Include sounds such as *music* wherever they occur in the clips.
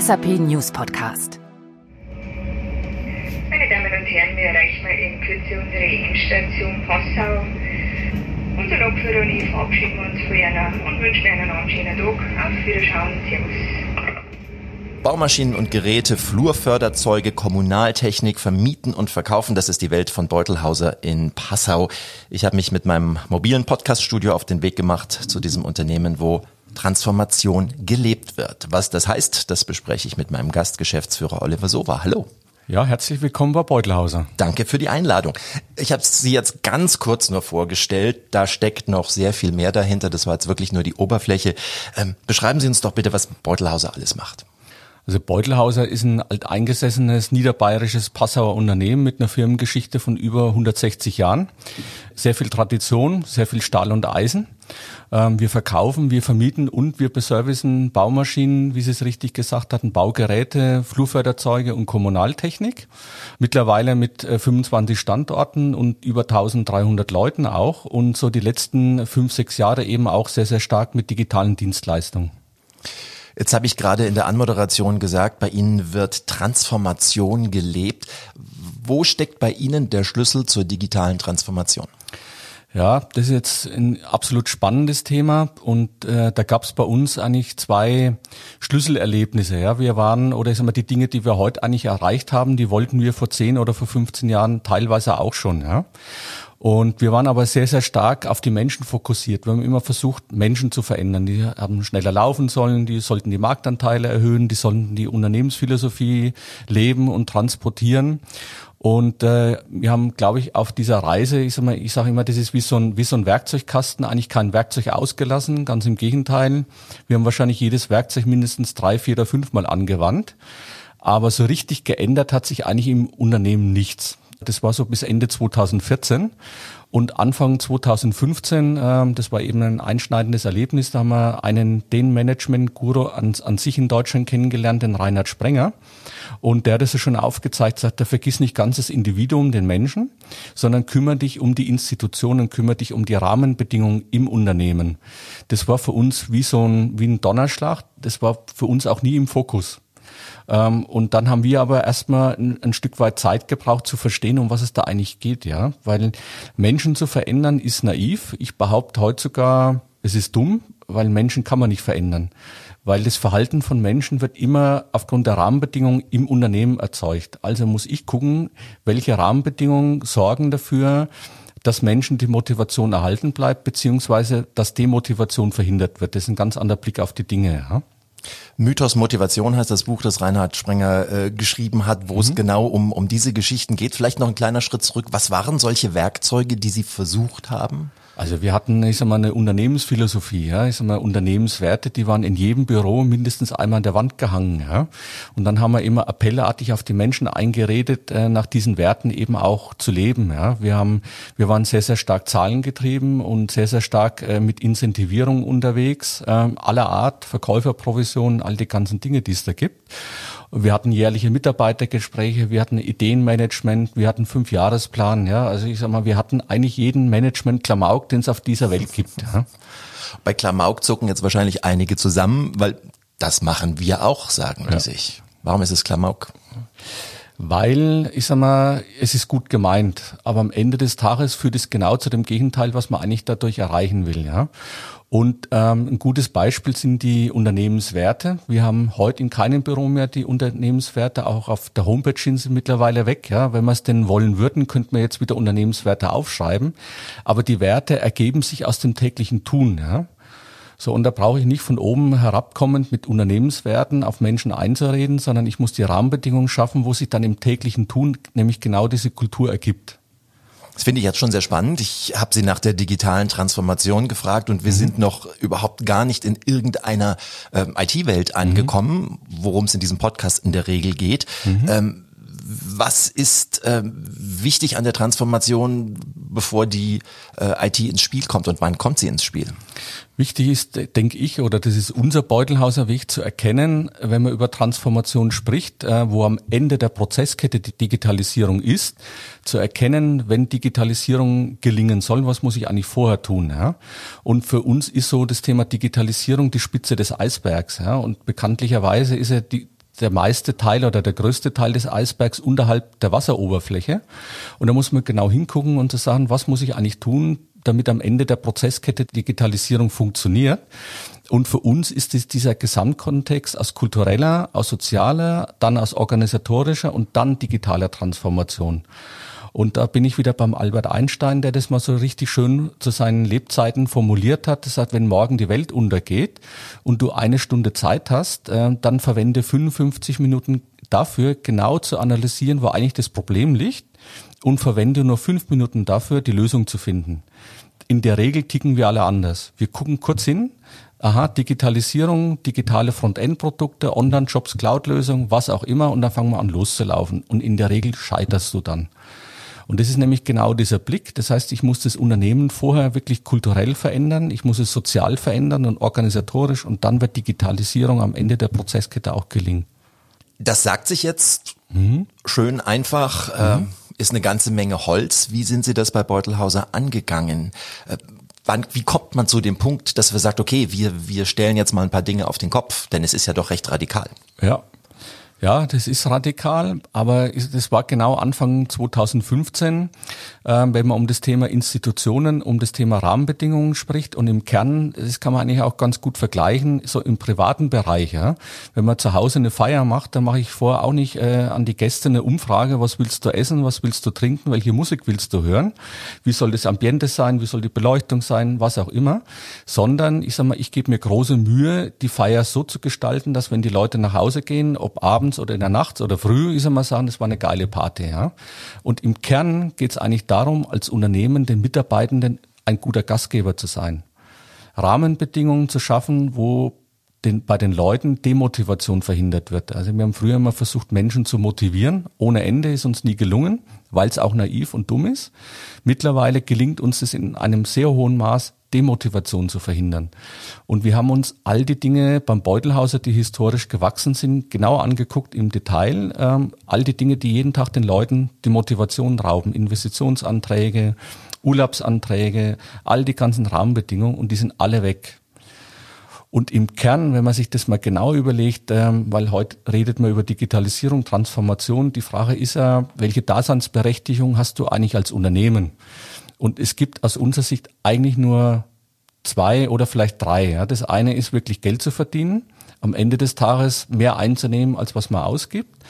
SAP News Podcast. Meine Damen und Herren, wir erreichen mal in Kürze unsere Endstation Passau. Unser Lokführer und ich verabschieden uns von Ihnen und wünschen Ihnen einen schönen Tag. Auf Wiederschauen. Servus. Baumaschinen und Geräte, Flurförderzeuge, Kommunaltechnik vermieten und verkaufen. Das ist die Welt von Beutelhauser in Passau. Ich habe mich mit meinem mobilen Podcaststudio auf den Weg gemacht zu diesem Unternehmen, wo Transformation gelebt wird. Was das heißt, das bespreche ich mit meinem Gastgeschäftsführer Oliver Sova. Hallo. Ja, herzlich willkommen bei Beutelhauser. Danke für die Einladung. Ich habe Sie jetzt ganz kurz nur vorgestellt. Da steckt noch sehr viel mehr dahinter. Das war jetzt wirklich nur die Oberfläche. Ähm, beschreiben Sie uns doch bitte, was Beutelhauser alles macht. Also Beutelhauser ist ein alteingesessenes niederbayerisches Passauer Unternehmen mit einer Firmengeschichte von über 160 Jahren. Sehr viel Tradition, sehr viel Stahl und Eisen. Ähm, wir verkaufen, wir vermieten und wir beservicen Baumaschinen, wie Sie es richtig gesagt hatten, Baugeräte, Flurförderzeuge und Kommunaltechnik. Mittlerweile mit 25 äh, Standorten und über 1300 Leuten auch und so die letzten fünf, sechs Jahre eben auch sehr, sehr stark mit digitalen Dienstleistungen. Jetzt habe ich gerade in der Anmoderation gesagt, bei Ihnen wird Transformation gelebt. Wo steckt bei Ihnen der Schlüssel zur digitalen Transformation? Ja, das ist jetzt ein absolut spannendes Thema und äh, da gab es bei uns eigentlich zwei Schlüsselerlebnisse. Ja, wir waren oder ich sag mal die Dinge, die wir heute eigentlich erreicht haben, die wollten wir vor 10 oder vor 15 Jahren teilweise auch schon. Ja. Und wir waren aber sehr, sehr stark auf die Menschen fokussiert. Wir haben immer versucht, Menschen zu verändern. Die haben schneller laufen sollen, die sollten die Marktanteile erhöhen, die sollten die Unternehmensphilosophie leben und transportieren. Und äh, wir haben, glaube ich, auf dieser Reise, ich sage mal, ich sage immer, das ist wie so, ein, wie so ein Werkzeugkasten, eigentlich kein Werkzeug ausgelassen, ganz im Gegenteil. Wir haben wahrscheinlich jedes Werkzeug mindestens drei, vier oder fünfmal angewandt. Aber so richtig geändert hat sich eigentlich im Unternehmen nichts. Das war so bis Ende 2014. Und Anfang 2015, ähm, das war eben ein einschneidendes Erlebnis, da haben wir einen, den Management-Guru an, an sich in Deutschland kennengelernt, den Reinhard Sprenger. Und der hat es schon aufgezeigt, sagt, der vergiss nicht ganz das Individuum, den Menschen, sondern kümmere dich um die Institutionen, kümmere dich um die Rahmenbedingungen im Unternehmen. Das war für uns wie so ein, wie ein Donnerschlag. Das war für uns auch nie im Fokus. Ähm, und dann haben wir aber erstmal ein, ein Stück weit Zeit gebraucht zu verstehen, um was es da eigentlich geht, ja. Weil Menschen zu verändern ist naiv. Ich behaupte heute sogar, es ist dumm, weil Menschen kann man nicht verändern. Weil das Verhalten von Menschen wird immer aufgrund der Rahmenbedingungen im Unternehmen erzeugt. Also muss ich gucken, welche Rahmenbedingungen sorgen dafür, dass Menschen die Motivation erhalten bleibt, beziehungsweise dass Demotivation verhindert wird. Das ist ein ganz anderer Blick auf die Dinge. Ja? Mythos Motivation heißt das Buch, das Reinhard Sprenger äh, geschrieben hat, wo mhm. es genau um, um diese Geschichten geht. Vielleicht noch ein kleiner Schritt zurück. Was waren solche Werkzeuge, die Sie versucht haben? Also wir hatten, ich sag mal, eine Unternehmensphilosophie, ja, ich sag mal, Unternehmenswerte, die waren in jedem Büro mindestens einmal an der Wand gehangen, ja. Und dann haben wir immer appellartig auf die Menschen eingeredet, äh, nach diesen Werten eben auch zu leben, ja. Wir haben, wir waren sehr, sehr stark zahlengetrieben und sehr, sehr stark äh, mit Incentivierung unterwegs, äh, aller Art, Verkäuferprovisionen, all die ganzen Dinge, die es da gibt. Wir hatten jährliche Mitarbeitergespräche, wir hatten Ideenmanagement, wir hatten Fünfjahresplan, ja. Also ich sag mal, wir hatten eigentlich jeden Management-Klamauk, den es auf dieser Welt gibt. Ja. Bei Klamauk zucken jetzt wahrscheinlich einige zusammen, weil das machen wir auch, sagen die ja. sich. Warum ist es Klamauk? Weil, ich sag mal, es ist gut gemeint, aber am Ende des Tages führt es genau zu dem Gegenteil, was man eigentlich dadurch erreichen will, ja. Und ähm, ein gutes Beispiel sind die Unternehmenswerte. Wir haben heute in keinem Büro mehr die Unternehmenswerte, auch auf der Homepage sind sie mittlerweile weg. Ja, wenn wir es denn wollen würden, könnten wir jetzt wieder Unternehmenswerte aufschreiben. Aber die Werte ergeben sich aus dem täglichen Tun. Ja. So, und da brauche ich nicht von oben herabkommend mit Unternehmenswerten auf Menschen einzureden, sondern ich muss die Rahmenbedingungen schaffen, wo sich dann im täglichen Tun nämlich genau diese Kultur ergibt. Das finde ich jetzt schon sehr spannend. Ich habe Sie nach der digitalen Transformation gefragt und wir mhm. sind noch überhaupt gar nicht in irgendeiner ähm, IT-Welt mhm. angekommen, worum es in diesem Podcast in der Regel geht. Mhm. Ähm, was ist ähm, wichtig an der Transformation, bevor die äh, IT ins Spiel kommt und wann kommt sie ins Spiel? Wichtig ist, denke ich, oder das ist unser Beutelhauser Weg zu erkennen, wenn man über Transformation spricht, äh, wo am Ende der Prozesskette die Digitalisierung ist, zu erkennen, wenn Digitalisierung gelingen soll, was muss ich eigentlich vorher tun. Ja? Und für uns ist so das Thema Digitalisierung die Spitze des Eisbergs. Ja? Und bekanntlicherweise ist ja die der meiste Teil oder der größte Teil des Eisbergs unterhalb der Wasseroberfläche. Und da muss man genau hingucken und zu sagen, was muss ich eigentlich tun, damit am Ende der Prozesskette Digitalisierung funktioniert. Und für uns ist es dieser Gesamtkontext aus kultureller, aus sozialer, dann aus organisatorischer und dann digitaler Transformation. Und da bin ich wieder beim Albert Einstein, der das mal so richtig schön zu seinen Lebzeiten formuliert hat. Das sagt, wenn morgen die Welt untergeht und du eine Stunde Zeit hast, äh, dann verwende 55 Minuten dafür, genau zu analysieren, wo eigentlich das Problem liegt und verwende nur fünf Minuten dafür, die Lösung zu finden. In der Regel ticken wir alle anders. Wir gucken kurz hin, aha, Digitalisierung, digitale Frontend-Produkte, Online-Jobs, Cloud-Lösung, was auch immer, und dann fangen wir an loszulaufen. Und in der Regel scheiterst du dann. Und das ist nämlich genau dieser Blick. Das heißt, ich muss das Unternehmen vorher wirklich kulturell verändern, ich muss es sozial verändern und organisatorisch und dann wird Digitalisierung am Ende der Prozesskette auch gelingen. Das sagt sich jetzt mhm. schön einfach, mhm. äh, ist eine ganze Menge Holz. Wie sind Sie das bei Beutelhauser angegangen? Äh, wann, wie kommt man zu dem Punkt, dass wir sagt, okay, wir, wir stellen jetzt mal ein paar Dinge auf den Kopf, denn es ist ja doch recht radikal. Ja, ja, das ist radikal, aber das war genau Anfang 2015, äh, wenn man um das Thema Institutionen, um das Thema Rahmenbedingungen spricht. Und im Kern, das kann man eigentlich auch ganz gut vergleichen, so im privaten Bereich. Ja. Wenn man zu Hause eine Feier macht, dann mache ich vorher auch nicht äh, an die Gäste eine Umfrage, was willst du essen, was willst du trinken, welche Musik willst du hören, wie soll das Ambiente sein, wie soll die Beleuchtung sein, was auch immer, sondern ich sag mal, ich gebe mir große Mühe, die Feier so zu gestalten, dass wenn die Leute nach Hause gehen, ob abends abends oder in der Nacht oder früh, ich soll mal sagen, das war eine geile Party. Ja? Und im Kern geht es eigentlich darum, als Unternehmen den Mitarbeitenden ein guter Gastgeber zu sein. Rahmenbedingungen zu schaffen, wo den, bei den Leuten Demotivation verhindert wird. Also wir haben früher immer versucht, Menschen zu motivieren. Ohne Ende ist uns nie gelungen, weil es auch naiv und dumm ist. Mittlerweile gelingt uns es in einem sehr hohen Maß, Demotivation zu verhindern. Und wir haben uns all die Dinge beim Beutelhauser, die historisch gewachsen sind, genau angeguckt im Detail. Ähm, all die Dinge, die jeden Tag den Leuten die Motivation rauben. Investitionsanträge, Urlaubsanträge, all die ganzen Rahmenbedingungen und die sind alle weg. Und im Kern, wenn man sich das mal genau überlegt, ähm, weil heute redet man über Digitalisierung, Transformation, die Frage ist ja, welche Daseinsberechtigung hast du eigentlich als Unternehmen? Und es gibt aus unserer Sicht eigentlich nur zwei oder vielleicht drei. Ja. Das eine ist wirklich Geld zu verdienen, am Ende des Tages mehr einzunehmen, als was man ausgibt.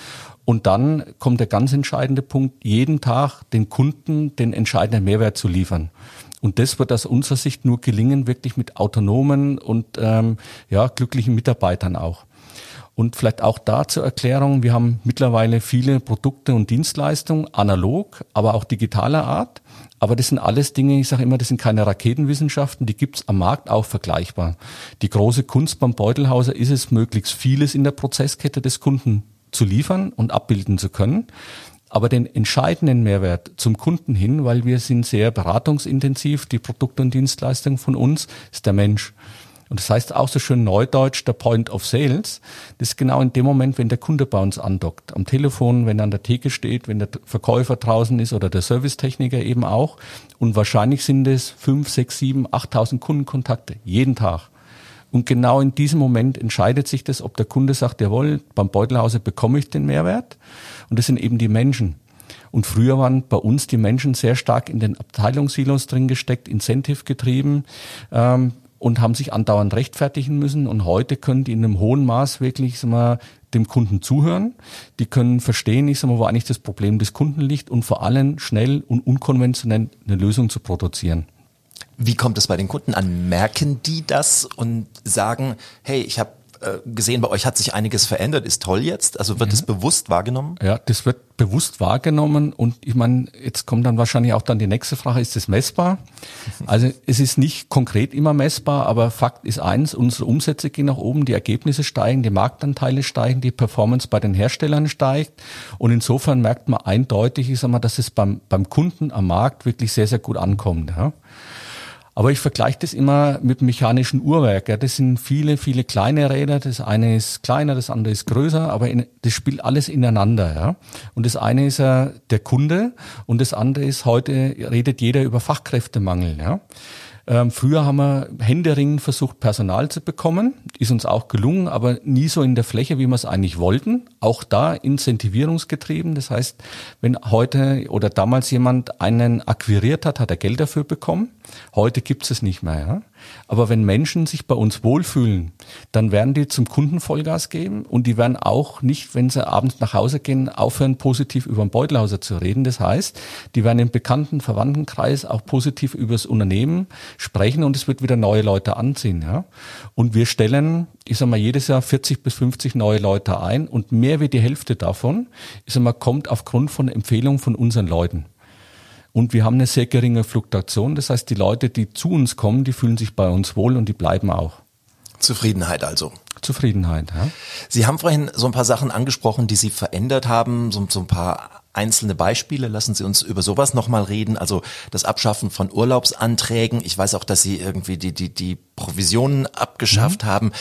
Und dann kommt der ganz entscheidende Punkt, jeden Tag den Kunden den entscheidenden Mehrwert zu liefern. Und das wird aus unserer Sicht nur gelingen, wirklich mit autonomen und ähm, ja, glücklichen Mitarbeitern auch. Und vielleicht auch da zur Erklärung, wir haben mittlerweile viele Produkte und Dienstleistungen, analog, aber auch digitaler Art. Aber das sind alles Dinge, ich sage immer, das sind keine Raketenwissenschaften, die gibt's am Markt auch vergleichbar. Die große Kunst beim Beutelhauser ist es, möglichst vieles in der Prozesskette des Kunden zu liefern und abbilden zu können. Aber den entscheidenden Mehrwert zum Kunden hin, weil wir sind sehr beratungsintensiv, die Produkte und Dienstleistungen von uns, ist der Mensch. Und das heißt auch so schön neudeutsch, der Point of Sales. Das ist genau in dem Moment, wenn der Kunde bei uns andockt. Am Telefon, wenn er an der Theke steht, wenn der Verkäufer draußen ist oder der Servicetechniker eben auch. Und wahrscheinlich sind es fünf, sechs, sieben, achttausend Kundenkontakte jeden Tag. Und genau in diesem Moment entscheidet sich das, ob der Kunde sagt, jawohl, beim Beutelhause bekomme ich den Mehrwert. Und das sind eben die Menschen. Und früher waren bei uns die Menschen sehr stark in den Abteilungssilos drin gesteckt, Incentive getrieben. Ähm, und haben sich andauernd rechtfertigen müssen. Und heute können die in einem hohen Maß wirklich sag mal, dem Kunden zuhören. Die können verstehen, ich sag mal, wo eigentlich das Problem des Kunden liegt und vor allem schnell und unkonventionell eine Lösung zu produzieren. Wie kommt es bei den Kunden an? Merken die das und sagen, hey, ich habe gesehen, bei euch hat sich einiges verändert, ist toll jetzt. Also wird es ja. bewusst wahrgenommen? Ja, das wird bewusst wahrgenommen und ich meine, jetzt kommt dann wahrscheinlich auch dann die nächste Frage, ist das messbar? *laughs* Also es ist nicht konkret immer messbar, aber Fakt ist eins, unsere Umsätze gehen nach oben, die Ergebnisse steigen, die Marktanteile steigen, die Performance bei den Herstellern steigt und insofern merkt man eindeutig, ich sag mal, dass es beim, beim Kunden am Markt wirklich sehr, sehr gut ankommt. Ja. Aber ich vergleiche das immer mit mechanischen Uhrwerk. Das sind viele, viele kleine Räder. Das eine ist kleiner, das andere ist größer, aber in, das spielt alles ineinander. Ja. Und das eine ist ja der Kunde und das andere ist, heute redet jeder über Fachkräftemangel. Ja. Ähm, früher haben wir händeringend versucht, Personal zu bekommen. Ist uns auch gelungen, aber nie so in der Fläche, wie wir es eigentlich wollten. Auch da incentivierungsgetrieben. Das heißt, wenn heute oder damals jemand einen akquiriert hat, hat er Geld dafür bekommen. Heute gibt es nicht mehr. Ja? Aber wenn Menschen sich bei uns wohlfühlen, dann werden die zum Kunden Vollgas geben und die werden auch nicht, wenn sie abends nach Hause gehen, aufhören, positiv über den Beutelhauser zu reden. Das heißt, die werden im bekannten Verwandtenkreis auch positiv über das Unternehmen sprechen und es wird wieder neue Leute anziehen. Ja? Und wir stellen, ich sag mal, jedes Jahr 40 bis 50 neue Leute ein und mehr wie die Hälfte davon, ich sag mal, kommt aufgrund von Empfehlungen von unseren Leuten. Und wir haben eine sehr geringe Fluktuation. Das heißt, die Leute, die zu uns kommen, die fühlen sich bei uns wohl und die bleiben auch. Zufriedenheit also. Zufriedenheit, ja. Sie haben vorhin so ein paar Sachen angesprochen, die Sie verändert haben, so, so ein paar einzelne Beispiele. Lassen Sie uns über sowas nochmal reden. Also das Abschaffen von Urlaubsanträgen. Ich weiß auch, dass Sie irgendwie die, die, die Provisionen abgeschafft mhm. haben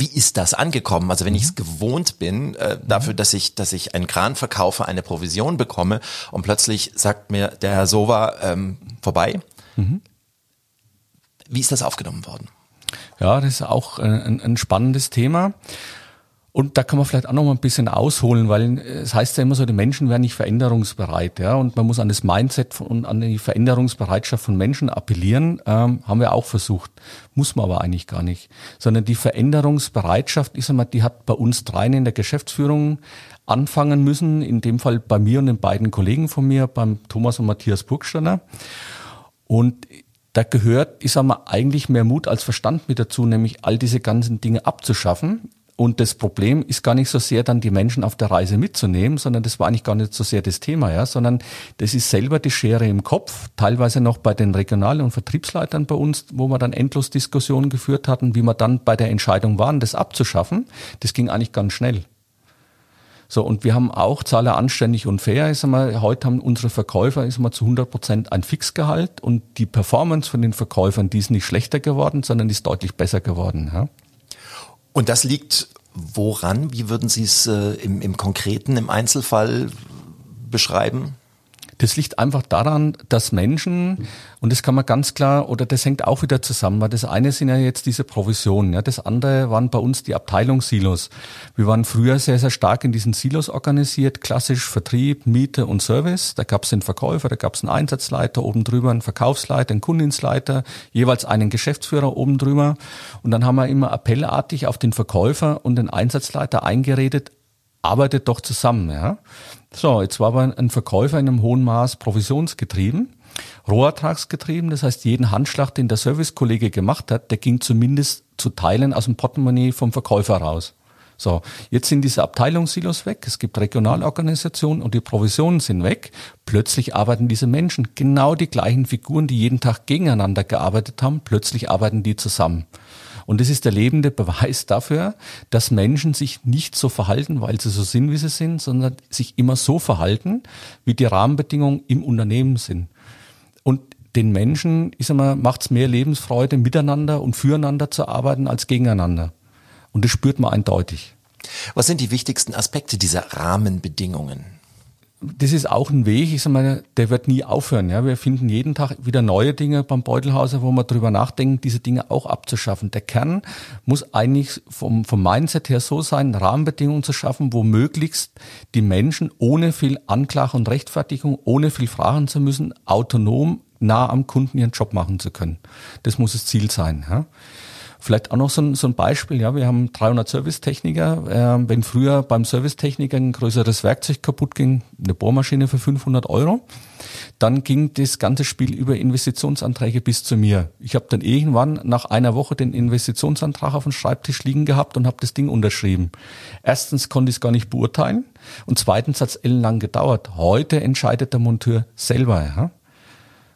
wie ist das angekommen? Also wenn ich es mhm. gewohnt bin, äh, dafür, dass ich, dass ich einen Kran verkaufe, eine Provision bekomme und plötzlich sagt mir der Herr Sova ähm, vorbei. Mhm. Wie ist das aufgenommen worden? Ja, das ist auch äh, ein, ein spannendes Thema. Und da kann man vielleicht auch noch mal ein bisschen ausholen, weil es heißt ja immer so, die Menschen werden nicht veränderungsbereit, ja, und man muss an das Mindset und an die Veränderungsbereitschaft von Menschen appellieren, ähm, haben wir auch versucht, muss man aber eigentlich gar nicht, sondern die Veränderungsbereitschaft, ich sag mal, die hat bei uns dreien in der Geschäftsführung anfangen müssen, in dem Fall bei mir und den beiden Kollegen von mir, beim Thomas und Matthias Burgsteiner. Und da gehört, ich sag mal, eigentlich mehr Mut als Verstand mit dazu, nämlich all diese ganzen Dinge abzuschaffen. Und das Problem ist gar nicht so sehr dann die Menschen auf der Reise mitzunehmen, sondern das war eigentlich gar nicht so sehr das Thema, ja, sondern das ist selber die Schere im Kopf, teilweise noch bei den Regional- und Vertriebsleitern bei uns, wo wir dann endlos Diskussionen geführt hatten, wie wir dann bei der Entscheidung waren, das abzuschaffen. Das ging eigentlich ganz schnell. So, und wir haben auch Zahler anständig und fair. Ich sag mal, heute haben unsere Verkäufer ist mal zu 100 Prozent ein Fixgehalt und die Performance von den Verkäufern, die ist nicht schlechter geworden, sondern ist deutlich besser geworden. Ja. Und das liegt woran? Wie würden Sie es äh, im, im Konkreten, im Einzelfall beschreiben? Das liegt einfach daran, dass Menschen, und das kann man ganz klar, oder das hängt auch wieder zusammen, weil das eine sind ja jetzt diese Provisionen, ja, das andere waren bei uns die Abteilungssilos. Wir waren früher sehr, sehr stark in diesen Silos organisiert, klassisch Vertrieb, Miete und Service. Da gab es den Verkäufer, da gab es einen Einsatzleiter, oben drüber einen Verkaufsleiter, einen Kundinsleiter, jeweils einen Geschäftsführer oben drüber. Und dann haben wir immer appellartig auf den Verkäufer und den Einsatzleiter eingeredet, arbeitet doch zusammen, ja. So, jetzt war aber ein Verkäufer in einem hohen Maß provisionsgetrieben, rohertragsgetrieben. Das heißt, jeden Handschlag, den der Servicekollege gemacht hat, der ging zumindest zu Teilen aus dem Portemonnaie vom Verkäufer raus. So, jetzt sind diese Abteilungssilos weg, es gibt Regionalorganisationen und die Provisionen sind weg. Plötzlich arbeiten diese Menschen, genau die gleichen Figuren, die jeden Tag gegeneinander gearbeitet haben, plötzlich arbeiten die zusammen. Und das ist der lebende Beweis dafür, dass Menschen sich nicht so verhalten, weil sie so sind, wie sie sind, sondern sich immer so verhalten, wie die Rahmenbedingungen im Unternehmen sind. Und den Menschen, ich sag mal, macht es mehr Lebensfreude, miteinander und füreinander zu arbeiten als gegeneinander. Und das spürt man eindeutig. Was sind die wichtigsten Aspekte dieser Rahmenbedingungen? Das ist auch ein Weg, ich sag mal, der wird nie aufhören. Ja, wir finden jeden Tag wieder neue Dinge beim Beutelhauser, wo wir drüber nachdenken, diese Dinge auch abzuschaffen. Der Kern muss eigentlich vom, vom Mindset her so sein, Rahmenbedingungen zu schaffen, wo möglichst die Menschen ohne viel Anklage und Rechtfertigung, ohne viel fragen zu müssen, autonom nah am Kunden ihren Job machen zu können. Das muss das Ziel sein. Ja. Vielleicht auch noch so ein, so ein Beispiel, ja, wir haben 300 Servicetechniker. Äh, wenn früher beim Servicetechniker ein größeres Werkzeug kaputt ging, eine Bohrmaschine für 500 Euro, dann ging das ganze Spiel über Investitionsanträge bis zu mir. Ich habe dann irgendwann nach einer Woche den Investitionsantrag auf dem Schreibtisch liegen gehabt und habe das Ding unterschrieben. Erstens konnte ich es gar nicht beurteilen und zweitens hat es ellenlang gedauert. Heute entscheidet der Monteur selber. Ja?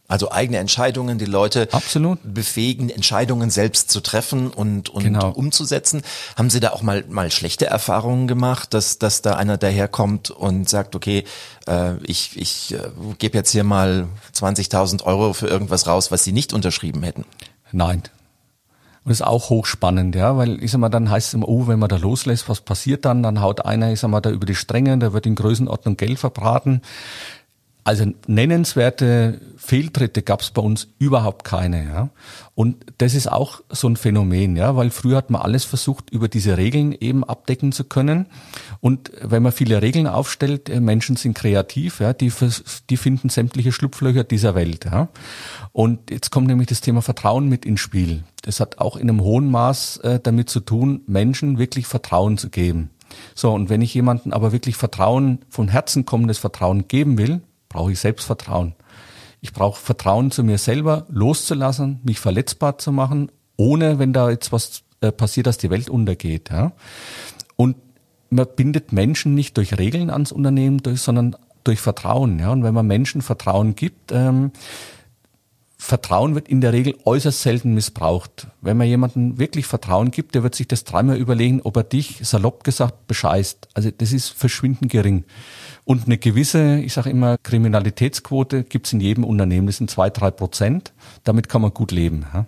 Also eigene Entscheidungen, die Leute Absolut. befähigen, Entscheidungen selbst zu treffen und, und genau. umzusetzen. Haben Sie da auch mal, mal schlechte Erfahrungen gemacht, dass, dass da einer daherkommt und sagt, okay, äh, ich, ich äh, gebe jetzt hier mal 20.000 Euro für irgendwas raus, was Sie nicht unterschrieben hätten? Nein, und das ist auch hochspannend, ja, weil ich sag mal, dann heißt es immer, oh, wenn man da loslässt, was passiert dann? Dann haut einer, ich sag mal, da über die Stränge, da wird in Größenordnung Geld verbraten. Also nennenswerte Fehltritte gab es bei uns überhaupt keine. Ja? Und das ist auch so ein Phänomen, ja, weil früher hat man alles versucht, über diese Regeln eben abdecken zu können. Und wenn man viele Regeln aufstellt, äh, Menschen sind kreativ, ja, die, die finden sämtliche Schlupflöcher dieser Welt. Ja? Und jetzt kommt nämlich das Thema Vertrauen mit ins Spiel. Das hat auch in einem hohen Maß äh, damit zu tun, Menschen wirklich Vertrauen zu geben. So, und wenn ich jemanden aber wirklich Vertrauen, von Herzen kommendes Vertrauen geben will, brauche ich Selbstvertrauen. Ich brauche Vertrauen zu mir selber, loszulassen, mich verletzbar zu machen, ohne, wenn da jetzt was äh, passiert, dass die Welt untergeht. Ja? Und man bindet Menschen nicht durch Regeln ans Unternehmen, durch, sondern durch Vertrauen. Ja? Und wenn man Menschen Vertrauen gibt, ähm, Vertrauen wird in der Regel äußerst selten missbraucht. Wenn man jemandem wirklich Vertrauen gibt, der wird sich das dreimal überlegen, ob er dich, salopp gesagt, bescheißt. Also das ist verschwindend gering. Und eine gewisse, ich sage immer, Kriminalitätsquote gibt's in jedem Unternehmen. Das sind zwei, drei Prozent. Damit kann man gut leben. Ja?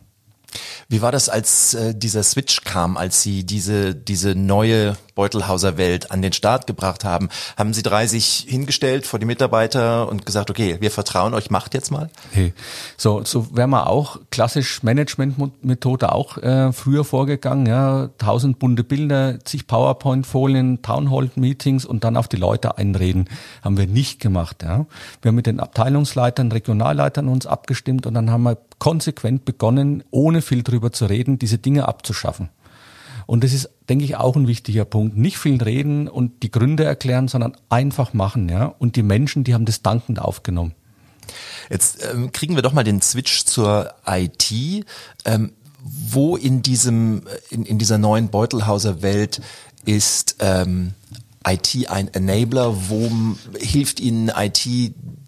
Wie war das, als äh, dieser Switch kam, als Sie diese, diese neue Beutelhauser Welt an den Start gebracht haben? Haben Sie drei sich hingestellt vor die Mitarbeiter und gesagt, okay, wir vertrauen euch, macht jetzt mal? Hey, so, so wäre man auch klassisch Managementmethode auch äh, früher vorgegangen, ja, tausend bunte Bilder, zig PowerPoint-Folien, Townhall-Meetings und dann auf die Leute einreden. Haben wir nicht gemacht, ja. Wir haben mit den Abteilungsleitern, Regionalleitern uns abgestimmt und dann haben wir konsequent begonnen, ohne viel drüber zu reden, diese Dinge abzuschaffen. Und das ist, denke ich, auch ein wichtiger Punkt. Nicht viel reden und die Gründe erklären, sondern einfach machen, ja. Und die Menschen, die haben das dankend aufgenommen. Jetzt ähm, kriegen wir doch mal den Switch zur IT. Ähm, wo in diesem, in, in dieser neuen Beutelhauser Welt ist ähm, IT ein Enabler? Wo hilft Ihnen IT,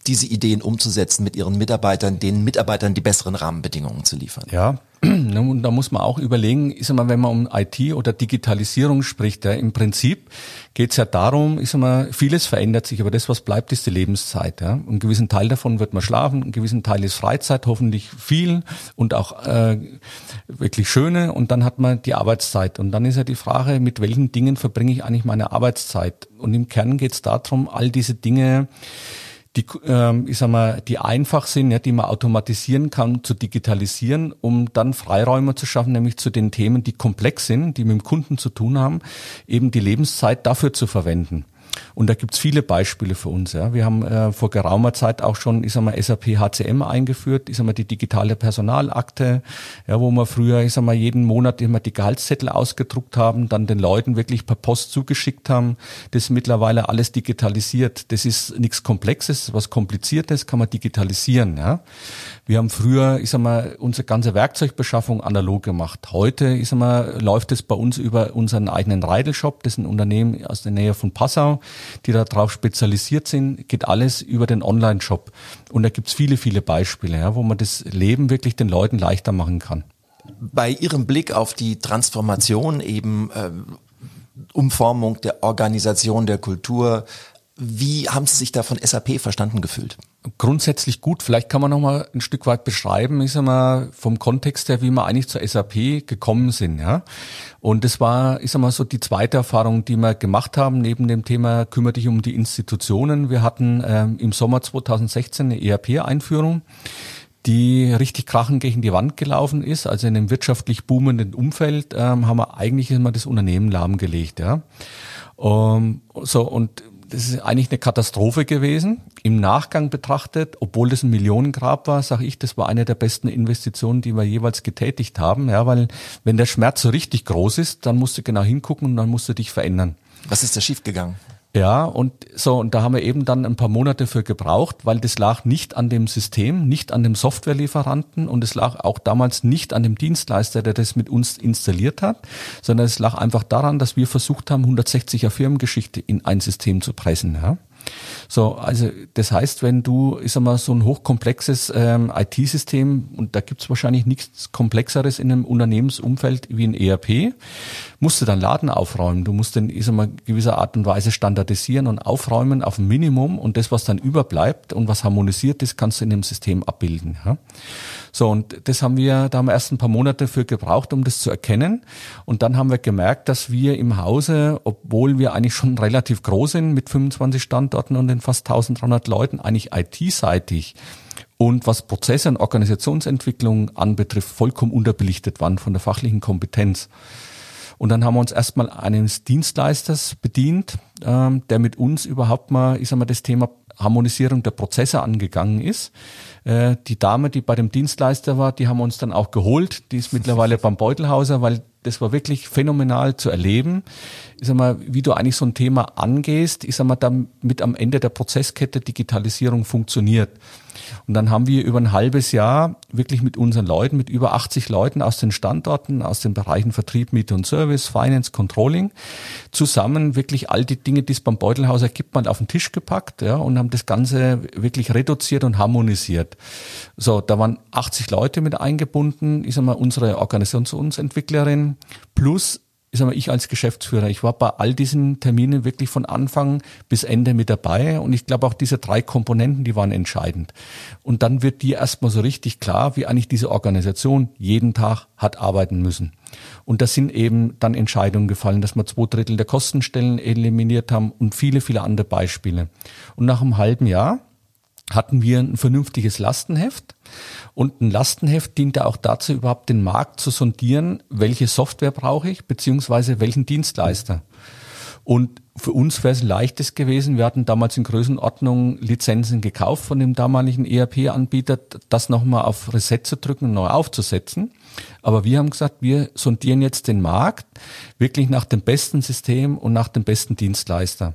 diese Ideen umzusetzen mit Ihren Mitarbeitern, den Mitarbeitern die besseren Rahmenbedingungen zu liefern? Ja, *clears throat* und da muss man auch überlegen, ist mal, wenn man um IT oder Digitalisierung spricht, ja, im Prinzip geht es ja darum, ist mal, vieles verändert sich, aber das, was bleibt, ist die Lebenszeit. Ja. Einen gewissen Teil davon wird man schlafen, einen gewissen Teil ist Freizeit, hoffentlich viel und auch äh, wirklich schöne. Und dann hat man die Arbeitszeit. Und dann ist ja die Frage, mit welchen Dingen verbringe ich eigentlich meine Arbeitszeit? Und im Kern geht es darum, all diese Dinge die, ähm, ich sag mal, die einfach sind, ja, die man automatisieren kann, zu digitalisieren, um dann Freiräume zu schaffen, nämlich zu den Themen, die komplex sind, die mit dem Kunden zu tun haben, eben die Lebenszeit dafür zu verwenden. Und da gibt's viele Beispiele für uns. Ja. Wir haben äh, vor geraumer Zeit auch schon, ich sag mal, SAP HCM eingeführt, ich sag mal, die digitale Personalakte, ja, wo wir früher, ich sag mal, jeden Monat immer die Gehaltszettel ausgedruckt haben, dann den Leuten wirklich per Post zugeschickt haben. Das ist mittlerweile alles digitalisiert. Das ist nichts Komplexes, was Kompliziertes kann man digitalisieren. Ja. Wir haben früher, ich sag mal, unsere ganze Werkzeugbeschaffung analog gemacht. Heute, ich sag mal, läuft es bei uns über unseren eigenen Reidelshop. Das ist ein Unternehmen aus der Nähe von Passau die darauf spezialisiert sind, geht alles über den Online-Shop. Und da gibt's viele, viele Beispiele, ja, wo man das Leben wirklich den Leuten leichter machen kann. Bei Ihrem Blick auf die Transformation eben äh, Umformung der Organisation, der Kultur, wie haben Sie sich da von SAP verstanden gefühlt? Grundsätzlich gut. Vielleicht kann man noch mal ein Stück weit beschreiben, ich sag mal, vom Kontext her, wie wir eigentlich zur SAP gekommen sind, ja. Und das war, ich sag mal, so die zweite Erfahrung, die wir gemacht haben, neben dem Thema kümmere dich um die Institutionen. Wir hatten ähm, im Sommer 2016 eine ERP-Einführung die richtig krachend gegen die Wand gelaufen ist. Also in einem wirtschaftlich boomenden Umfeld ähm, haben wir eigentlich immer das Unternehmen lahmgelegt. Ja. Um, ähm, so und das ist eigentlich eine Katastrophe gewesen. Im Nachgang betrachtet, obwohl das ein Millionengrab war, sage ich, das war eine der besten Investitionen, die wir jeweils getätigt haben. Ja, weil wenn der Schmerz so richtig groß ist, dann musst du genau hingucken und dann musst du dich verändern. Was ist da schiefgegangen? Ja, und so, und da haben wir eben dann ein paar Monate für gebraucht, weil das lag nicht an dem System, nicht an dem Softwarelieferanten und es lag auch damals nicht an dem Dienstleister, der das mit uns installiert hat, sondern es lag einfach daran, dass wir versucht haben, 160er Firmengeschichte in ein System zu pressen. Ja? So, also das heißt, wenn du, ich sag mal, so ein hochkomplexes ähm, IT-System, und da gibt's wahrscheinlich nichts Komplexeres in einem Unternehmensumfeld wie ein ERP, musst du dann Laden aufräumen. Du musst den, ich sag mal, gewisser Art und Weise standardisieren und aufräumen auf ein Minimum und das, was dann überbleibt und was harmonisiert ist, kannst du in dem System abbilden. Ja? So, und das haben wir, da haben wir erst ein paar Monate für gebraucht, um das zu erkennen. Und dann haben wir gemerkt, dass wir im Hause, obwohl wir eigentlich schon relativ groß sind mit 25 Standorten, Standorten und den fast 1300 Leuten eigentlich IT-seitig und was Prozesse und Organisationsentwicklung anbetrifft, vollkommen unterbelichtet waren von der fachlichen Kompetenz. Und dann haben wir uns erstmal eines Dienstleisters bedient, ähm, der mit uns überhaupt mal, ich sag mal, das Thema Harmonisierung der Prozesse angegangen ist. Äh, die Dame, die bei dem Dienstleister war, die haben wir uns dann auch geholt. Die ist mittlerweile beim Beutelhauser, weil das war wirklich phänomenal zu erleben. Ich sag mal, wie du eigentlich so ein Thema angehst, ich sag mal, damit am Ende der Prozesskette Digitalisierung funktioniert. Und dann haben wir über ein halbes Jahr wirklich mit unseren Leuten, mit über 80 Leuten aus den Standorten, aus den Bereichen Vertrieb, Miete und Service, Finance, Controlling, zusammen wirklich all die Dinge, die es beim Beutelhauser gibt, mal auf den Tisch gepackt ja, und haben das Ganze wirklich reduziert und harmonisiert. So, da waren 80 Leute mit eingebunden, ich sag mal, unsere Organisationsentwicklerin plus ich sag mal, ich als Geschäftsführer, ich war bei all diesen Terminen wirklich von Anfang bis Ende mit dabei und ich glaube auch diese drei Komponenten, die waren entscheidend. Und dann wird dir erstmal so richtig klar, wie eigentlich diese Organisation jeden Tag hat arbeiten müssen. Und da sind eben dann Entscheidungen gefallen, dass wir zwei Drittel der Kostenstellen eliminiert haben und viele, viele andere Beispiele. Und nach einem halben Jahr hatten wir ein vernünftiges Lastenheft. Und ein Lastenheft dient ja auch dazu, überhaupt den Markt zu sondieren, welche Software brauche ich, beziehungsweise welchen Dienstleister. Und für uns wäre es leichtes gewesen. Wir hatten damals in Größenordnung Lizenzen gekauft von dem damaligen ERP-Anbieter, das nochmal auf Reset zu drücken und neu aufzusetzen. Aber wir haben gesagt, wir sondieren jetzt den Markt wirklich nach dem besten System und nach dem besten Dienstleister.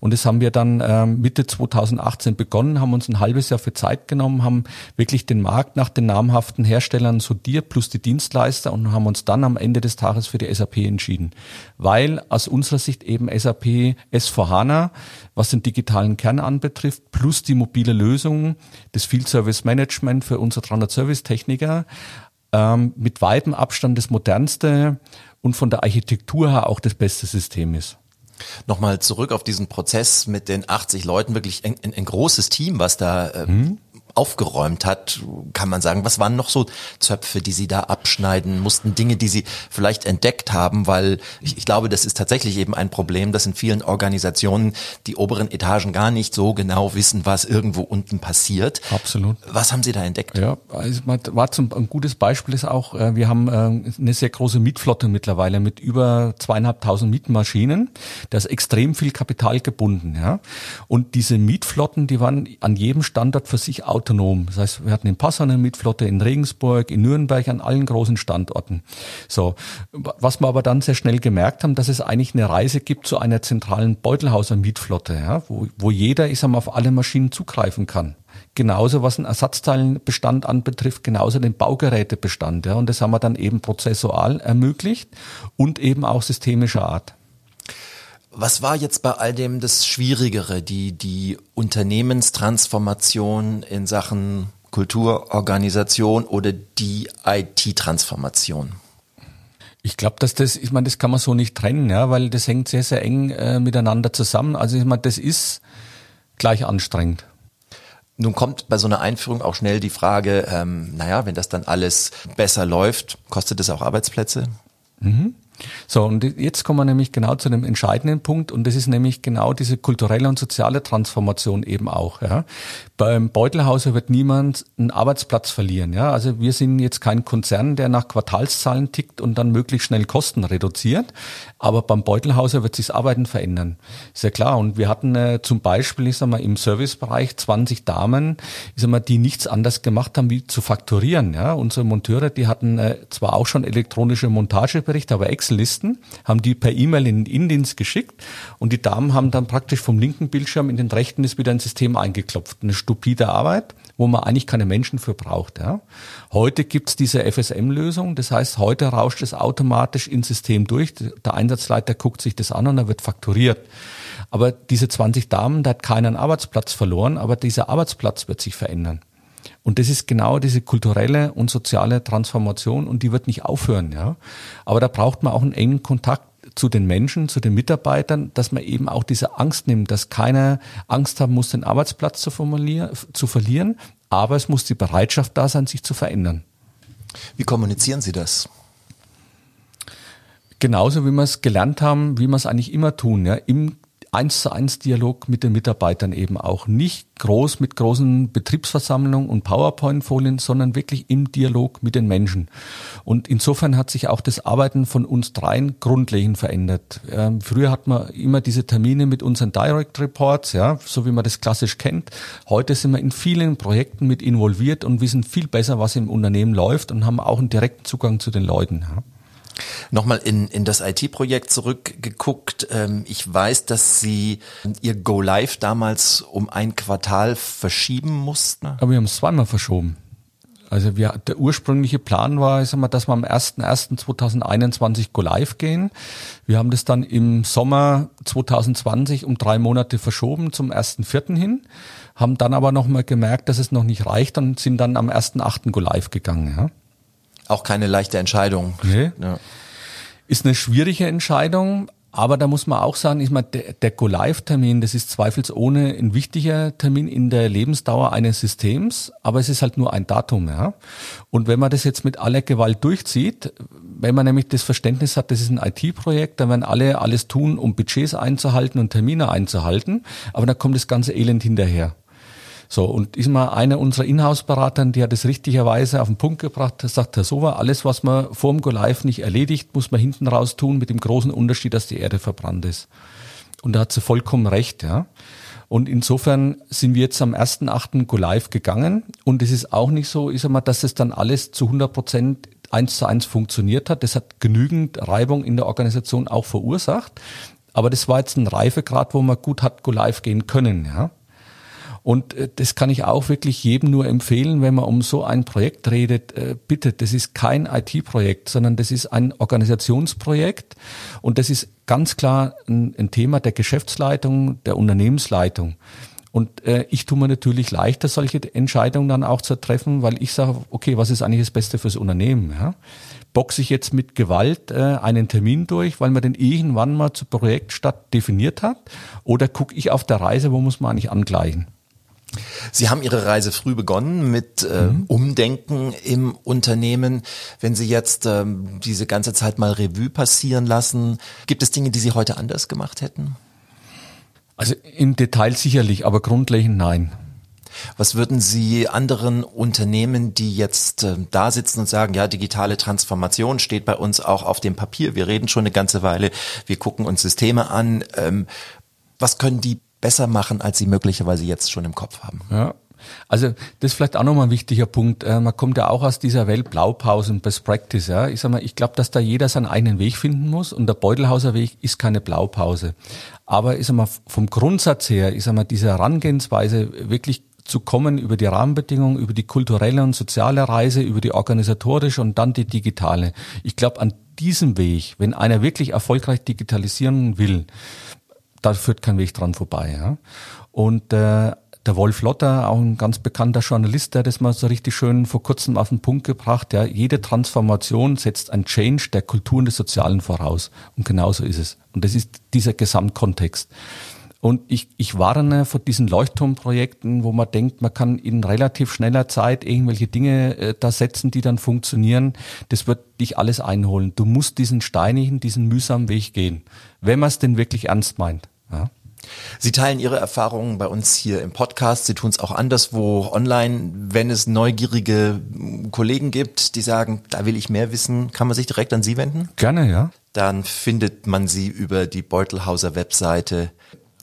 Und das haben wir dann ähm, Mitte 2018 begonnen, haben uns ein halbes Jahr für Zeit genommen, haben wirklich den Markt nach den namhaften Herstellern sondiert plus die Dienstleister und haben uns dann am Ende des Tages für die SAP entschieden. Weil aus unserer Sicht eben SAP S4HANA, was den digitalen Kern anbetrifft, plus die mobile Lösung, das Field Service Management für unsere 300 Service Techniker, ähm, mit weitem Abstand das modernste und von der Architektur her auch das beste System ist. Nochmal zurück auf diesen Prozess mit den 80 Leuten, wirklich ein, ein, ein großes Team, was da äh, mhm aufgeräumt hat, kann man sagen. Was waren noch so Zöpfe, die Sie da abschneiden mussten, Dinge, die Sie vielleicht entdeckt haben, weil ich, ich glaube, das ist tatsächlich eben ein Problem, dass in vielen Organisationen die oberen Etagen gar nicht so genau wissen, was irgendwo unten passiert. Absolut. Was haben Sie da entdeckt? Ja, also war zum, ein gutes Beispiel ist auch, äh, wir haben äh, eine sehr große Mietflotte mittlerweile mit über zweieinhalbtausend Mietmaschinen. Da ist extrem viel Kapital gebunden, ja. Und diese Mietflotten, die waren an jedem Standort für sich autark autonom. Das heißt, wir hatten in Passau eine Mietflotte, in Regensburg, in Nürnberg, an allen großen Standorten. So, was wir aber dann sehr schnell gemerkt haben, dass es eigentlich eine Reise gibt zu einer zentralen Beutelhauser Mietflotte, ja, wo, wo jeder, ich sag mal, auf alle Maschinen zugreifen kann. Genauso was den Ersatzteilenbestand anbetrifft, genauso den Baugerätebestand. Ja, und das haben wir dann eben prozessual ermöglicht und eben auch systemischer Art. Was war jetzt bei all dem das Schwierigere, die, die Unternehmenstransformation in Sachen Kulturorganisation oder die IT-Transformation? Ich glaube, dass das, ich meine, das kann man so nicht trennen, ja, weil das hängt sehr, sehr eng äh, miteinander zusammen. Also ich meine, das ist gleich anstrengend. Nun kommt bei so einer Einführung auch schnell die Frage, ähm, naja, wenn das dann alles besser läuft, kostet es auch Arbeitsplätze? Mhm. So, und jetzt kommen wir nämlich genau zu dem entscheidenden Punkt und das ist nämlich genau diese kulturelle und soziale Transformation eben auch. Ja. Beim Beutelhauser wird niemand einen Arbeitsplatz verlieren. Ja. Also wir sind jetzt kein Konzern, der nach Quartalszahlen tickt und dann möglichst schnell Kosten reduziert, aber beim Beutelhauser wird sich das Arbeiten verändern. Ja klar. Und wir hatten äh, zum Beispiel, ich sag mal, im Servicebereich 20 Damen, ich sag mal, die nichts anderes gemacht haben, wie zu fakturieren. Ja. Unsere Monteure, die hatten äh, zwar auch schon elektronische Montageberichte, aber ex Excel-Listen, haben die per E-Mail in den Indienst geschickt und die Damen haben dann praktisch vom linken Bildschirm in den rechten ist wieder ein System eingeklopft. Eine stupide Arbeit, wo man eigentlich keine Menschen für braucht. Ja. Heute gibt's diese FSM-Lösung, das heißt, heute rauscht es automatisch ins System durch. Der Einsatzleiter guckt sich das an und er wird fakturiert. Aber diese 20 Damen, da hat keinen Arbeitsplatz verloren, aber dieser Arbeitsplatz wird sich verändern. Und das ist genau diese kulturelle und soziale Transformation und die wird nicht aufhören, ja. Aber da braucht man auch einen engen Kontakt zu den Menschen, zu den Mitarbeitern, dass man eben auch diese Angst nimmt, dass keiner Angst haben muss, den Arbeitsplatz zu, zu verlieren, aber es muss die Bereitschaft da sein, sich zu verändern. Wie kommunizieren Sie das? Genauso wie wir es gelernt haben, wie wir es eigentlich immer tun, ja, im eins zu eins Dialog mit den Mitarbeitern eben auch. Nicht groß mit großen Betriebsversammlungen und PowerPoint-Folien, sondern wirklich im Dialog mit den Menschen. Und insofern hat sich auch das Arbeiten von uns dreien grundlegend verändert. Ähm, früher hat man immer diese Termine mit unseren Direct Reports, ja, so wie man das klassisch kennt. Heute sind wir in vielen Projekten mit involviert und wissen viel besser, was im Unternehmen läuft und haben auch einen direkten Zugang zu den Leuten. Ja. Nochmal in, in das IT-Projekt zurückgeguckt. Ähm, ich weiß, dass Sie Ihr Go Live damals um ein Quartal verschieben mussten. Aber wir haben es zweimal verschoben. Also wir, der ursprüngliche Plan war, ich sag mal, dass wir am 01.01.2021 Go Live gehen. Wir haben das dann im Sommer 2020 um drei Monate verschoben zum 1.04. hin, haben dann aber nochmal gemerkt, dass es noch nicht reicht und sind dann am 1.08. Go Live gegangen. Ja. Auch keine leichte Entscheidung. Nee. Ja. Ist eine schwierige Entscheidung, aber da muss man auch sagen, ich meine, der, der Go-Live-Termin, das ist zweifelsohne ein wichtiger Termin in der Lebensdauer eines Systems, aber es ist halt nur ein Datum. Ja? Und wenn man das jetzt mit aller Gewalt durchzieht, wenn man nämlich das Verständnis hat, das ist ein IT-Projekt, dann werden alle alles tun, um Budgets einzuhalten und Termine einzuhalten, aber dann kommt das ganze Elend hinterher. So, und ist mal einer unserer Inhouse-Beratern, die hat es richtigerweise auf den Punkt gebracht, sagt Herr Sova, alles, was man vor dem Go Live nicht erledigt, muss man hinten raus tun, mit dem großen Unterschied, dass die Erde verbrannt ist. Und da hat sie vollkommen recht, ja. Und insofern sind wir jetzt am 1.8. Go Live gegangen. Und es ist auch nicht so, ich sag mal, dass es dann alles zu 100 Prozent eins zu eins funktioniert hat. Das hat genügend Reibung in der Organisation auch verursacht. Aber das war jetzt ein Reifegrad, wo man gut hat Go Live gehen können, ja. Und äh, das kann ich auch wirklich jedem nur empfehlen, wenn man um so ein Projekt redet. Äh, bitte, das ist kein IT-Projekt, sondern das ist ein Organisationsprojekt. Und das ist ganz klar ein, ein Thema der Geschäftsleitung, der Unternehmensleitung. Und äh, ich tue mir natürlich leichter, solche Entscheidungen dann auch zu treffen, weil ich sage, okay, was ist eigentlich das Beste fürs Unternehmen? Ja? Boxe ich jetzt mit Gewalt äh, einen Termin durch, weil man den irgendwann mal zur Projektstadt definiert hat? Oder gucke ich auf der Reise, wo muss man eigentlich angleichen? Sie haben Ihre Reise früh begonnen mit äh, mhm. Umdenken im Unternehmen. Wenn Sie jetzt ähm, diese ganze Zeit mal Revue passieren lassen, gibt es Dinge, die Sie heute anders gemacht hätten? Also im Detail sicherlich, aber grundlegend nein. Was würden Sie anderen Unternehmen, die jetzt äh, da sitzen und sagen, ja, digitale Transformation steht bei uns auch auf dem Papier, wir reden schon eine ganze Weile, wir gucken uns Systeme an, ähm, was können die besser machen, als sie möglicherweise jetzt schon im Kopf haben. Ja. Also das ist vielleicht auch nochmal ein wichtiger Punkt. Äh, man kommt ja auch aus dieser Welt Blaupause und Best Practice. Ja. Ich sag mal, ich glaube, dass da jeder seinen eigenen Weg finden muss und der Beutelhauser Weg ist keine Blaupause. Aber ich sag mal, vom Grundsatz her, ich sag mal, diese Herangehensweise wirklich zu kommen über die Rahmenbedingungen, über die kulturelle und soziale Reise, über die organisatorische und dann die digitale. Ich glaube, an diesem Weg, wenn einer wirklich erfolgreich digitalisieren will, da führt kein Weg dran vorbei. Ja. Und äh, der Wolf Lotter, auch ein ganz bekannter Journalist, der das mal so richtig schön vor kurzem auf den Punkt gebracht. Ja, jede Transformation setzt ein Change der Kultur und des Sozialen voraus. Und genauso ist es. Und das ist dieser Gesamtkontext. Und ich, ich warne vor diesen Leuchtturmprojekten, wo man denkt, man kann in relativ schneller Zeit irgendwelche Dinge äh, da setzen, die dann funktionieren. Das wird dich alles einholen. Du musst diesen steinigen, diesen mühsamen Weg gehen, wenn man es denn wirklich ernst meint. Ja. Sie teilen Ihre Erfahrungen bei uns hier im Podcast. Sie tun es auch anderswo online. Wenn es neugierige Kollegen gibt, die sagen, da will ich mehr wissen, kann man sich direkt an Sie wenden? Gerne, ja. Dann findet man Sie über die Beutelhauser Webseite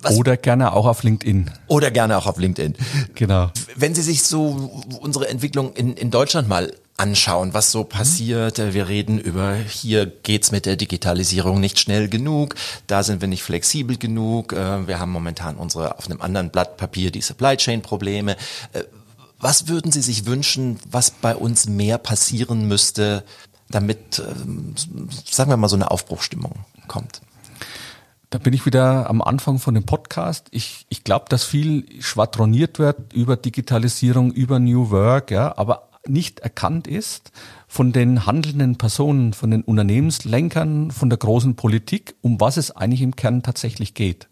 was? Oder gerne auch auf LinkedIn. Oder gerne auch auf LinkedIn. Genau. Wenn Sie sich so unsere Entwicklung in, in Deutschland mal anschauen, was so passiert. Mhm. Wir reden über, hier geht's mit der Digitalisierung nicht schnell genug, da sind wir nicht flexibel genug, äh, wir haben momentan unsere auf einem anderen Blatt Papier die Supply Chain Probleme. Äh, was würden Sie sich wünschen, was bei uns mehr passieren müsste, damit, ähm, sagen wir mal, so eine Aufbruchstimmung kommt? Da bin ich wieder am Anfang von dem Podcast. Ich, ich glaube, dass viel schwadroniert wird über Digitalisierung, über New Work, ja, aber nicht erkannt ist von den handelnden Personen, von den Unternehmenslenkern, von der großen Politik, um was es eigentlich im Kern tatsächlich geht.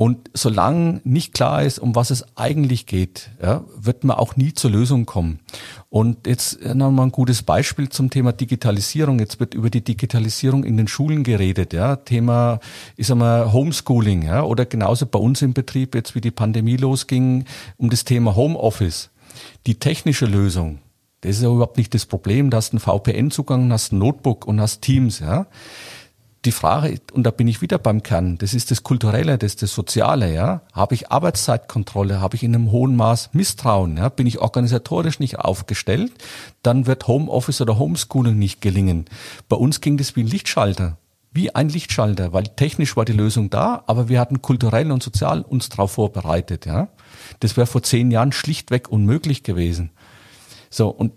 Und solange nicht klar ist, um was es eigentlich geht, ja, wird man auch nie zur Lösung kommen. Und jetzt nochmal ein gutes Beispiel zum Thema Digitalisierung. Jetzt wird über die Digitalisierung in den Schulen geredet. Ja. Thema, ich sag mal, Homeschooling. Ja, oder genauso bei uns im Betrieb, jetzt wie die Pandemie losging, um das Thema Homeoffice. Die technische Lösung, das ist ja überhaupt nicht das Problem. Du hast einen VPN-Zugang, hast ein Notebook und hast Teams. Ja die Frage, und da bin ich wieder beim Kern, das ist das Kulturelle, das ist das Soziale, ja. Habe ich Arbeitszeitkontrolle, habe ich in einem hohen Maß Misstrauen, ja, bin ich organisatorisch nicht aufgestellt, dann wird Homeoffice oder Homeschooling nicht gelingen. Bei uns ging das wie ein Lichtschalter, wie ein Lichtschalter, weil technisch war die Lösung da, aber wir hatten kulturell und sozial uns darauf vorbereitet, ja. Das wäre vor zehn Jahren schlichtweg unmöglich gewesen. So, und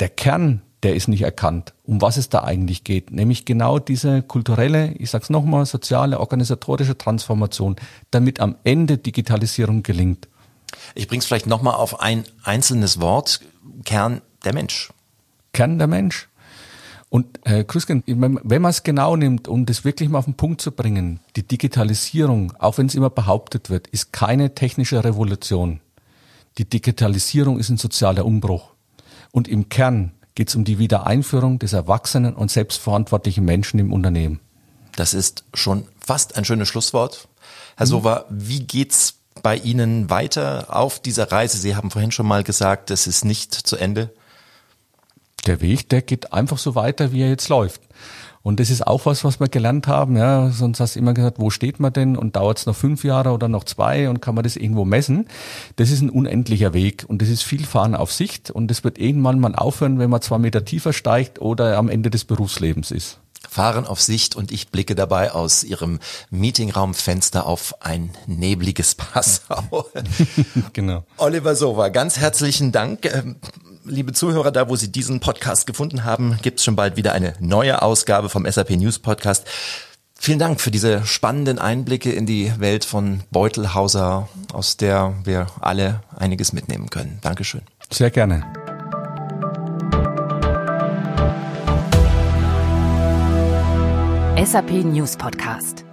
der Kern der ist nicht erkannt, um was es da eigentlich geht. Nämlich genau diese kulturelle, ich sag's nochmal, soziale, organisatorische Transformation, damit am Ende Digitalisierung gelingt. Ich bring's vielleicht nochmal auf ein einzelnes Wort. Kern der Mensch. Kern der Mensch. Und Herr Krüsken, wenn man es genau nimmt, um das wirklich mal auf den Punkt zu bringen, die Digitalisierung, auch wenn es immer behauptet wird, ist keine technische Revolution. Die Digitalisierung ist ein sozialer Umbruch. Und im Kern geht es um die Wiedereinführung des erwachsenen und selbstverantwortlichen Menschen im Unternehmen. Das ist schon fast ein schönes Schlusswort. Herr mhm. Sova, wie geht's bei Ihnen weiter auf dieser Reise? Sie haben vorhin schon mal gesagt, es ist nicht zu Ende. Der Weg, der geht einfach so weiter, wie er jetzt läuft. Und das ist auch was, was wir gelernt haben. Ja, sonst hast du immer gesagt, wo steht man denn und dauert es noch fünf Jahre oder noch zwei und kann man das irgendwo messen? Das ist ein unendlicher Weg und das ist viel Fahren auf Sicht und das wird irgendwann mal aufhören, wenn man zwei Meter tiefer steigt oder am Ende des Berufslebens ist. Fahren auf Sicht und ich blicke dabei aus Ihrem Meetingraumfenster auf ein nebliges Passau. *laughs* genau. Oliver Sova, ganz herzlichen Dank. Liebe Zuhörer, da wo Sie diesen Podcast gefunden haben, gibt es schon bald wieder eine neue Ausgabe vom SAP News Podcast. Vielen Dank für diese spannenden Einblicke in die Welt von Beutelhauser, aus der wir alle einiges mitnehmen können. Dankeschön. Sehr gerne. SAP News Podcast.